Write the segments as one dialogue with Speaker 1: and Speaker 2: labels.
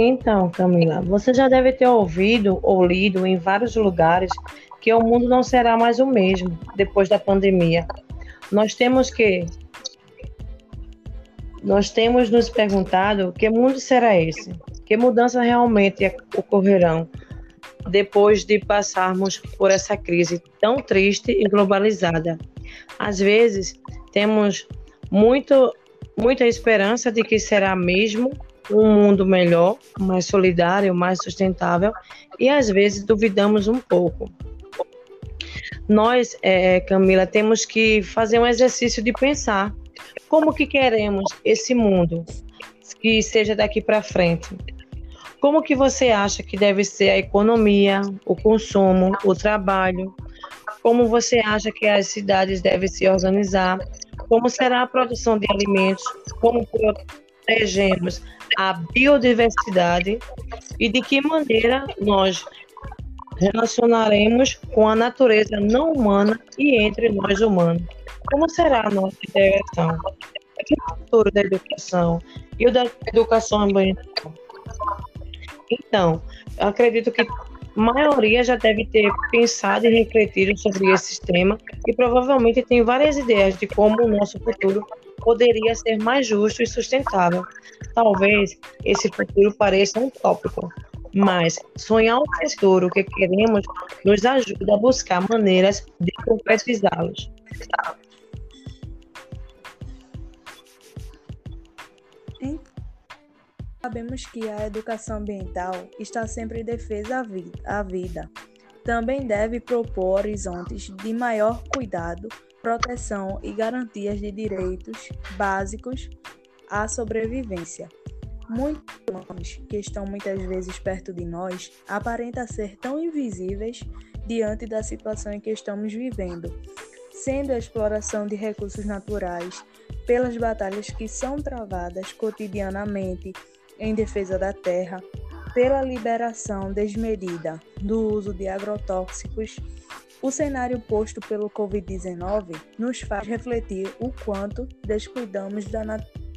Speaker 1: Então, Camila, você já deve ter ouvido ou lido em vários lugares que o mundo não será mais o mesmo depois da pandemia. Nós temos que nós temos nos perguntado que mundo será esse? Que mudanças realmente ocorrerão depois de passarmos por essa crise tão triste e globalizada? Às vezes, temos muito muita esperança de que será mesmo um mundo melhor, mais solidário, mais sustentável, e às vezes duvidamos um pouco. Nós, é, Camila, temos que fazer um exercício de pensar como que queremos esse mundo que seja daqui para frente. Como que você acha que deve ser a economia, o consumo, o trabalho? Como você acha que as cidades devem se organizar? Como será a produção de alimentos? Como protegemos a biodiversidade e de que maneira nós relacionaremos com a natureza não humana e entre nós humanos. Como será a nossa interação? O futuro da educação e o da educação ambiental. Então, acredito que a maioria já deve ter pensado e refletido sobre esse tema e provavelmente tem várias ideias de como o nosso futuro poderia ser mais justo e sustentável. Talvez esse futuro pareça um tópico, mas sonhar o futuro que queremos nos ajuda a buscar maneiras de concretizá-los.
Speaker 2: Sabemos que a educação ambiental está sempre em defesa à vida. Também deve propor horizontes de maior cuidado proteção e garantias de direitos básicos à sobrevivência. Muitos humanos que estão muitas vezes perto de nós aparentam ser tão invisíveis diante da situação em que estamos vivendo, sendo a exploração de recursos naturais pelas batalhas que são travadas cotidianamente em defesa da terra, pela liberação desmedida do uso de agrotóxicos o cenário posto pelo Covid-19 nos faz refletir o quanto descuidamos da natureza.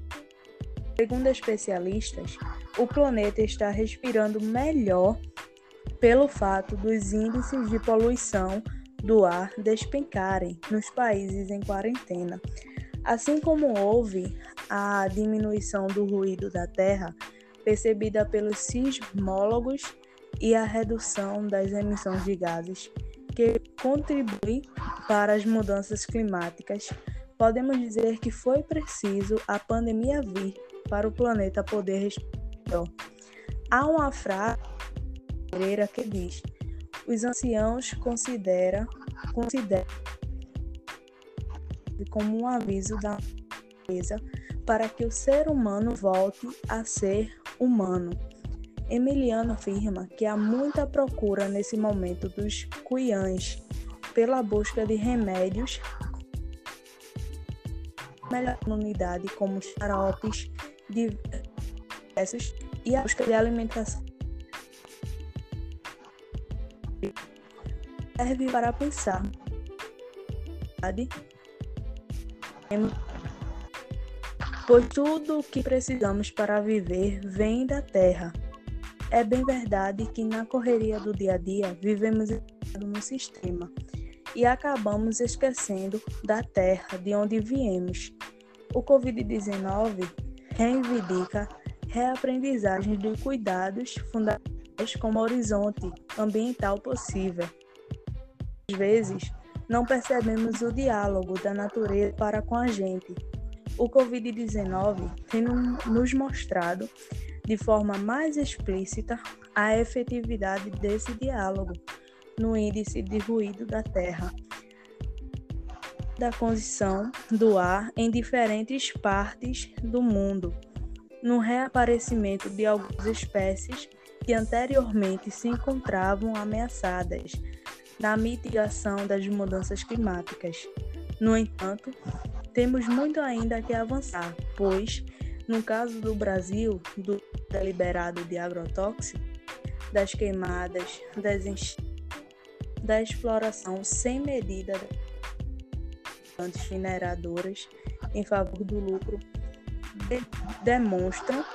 Speaker 2: Segundo especialistas, o planeta está respirando melhor pelo fato dos índices de poluição do ar despencarem nos países em quarentena. Assim como houve a diminuição do ruído da Terra, percebida pelos sismólogos, e a redução das emissões de gases que contribui para as mudanças climáticas, podemos dizer que foi preciso a pandemia vir para o planeta poder respirar. Há uma frase que diz: os anciãos consideram considera como um aviso da natureza para que o ser humano volte a ser humano. Emiliano afirma que há muita procura nesse momento dos cuiãs pela busca de remédios melhor unidade como xaropes diversos e a busca de alimentação. Serve para pensar pois tudo o que precisamos para viver vem da terra é bem verdade que na correria do dia a dia vivemos no sistema e acabamos esquecendo da terra de onde viemos. O Covid-19 reivindica reaprendizagem de cuidados fundamentais como horizonte ambiental possível. Às vezes, não percebemos o diálogo da natureza para com a gente. O Covid-19 tem nos mostrado de forma mais explícita a efetividade desse diálogo no índice de ruído da Terra, da condição do ar em diferentes partes do mundo, no reaparecimento de algumas espécies que anteriormente se encontravam ameaçadas, na mitigação das mudanças climáticas. No entanto, temos muito ainda que avançar, pois no caso do Brasil, do deliberado de agrotóxico, das queimadas, das da exploração sem medida das mineradoras em favor do lucro, de demonstram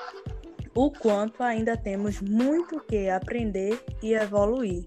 Speaker 2: o quanto ainda temos muito que aprender e evoluir.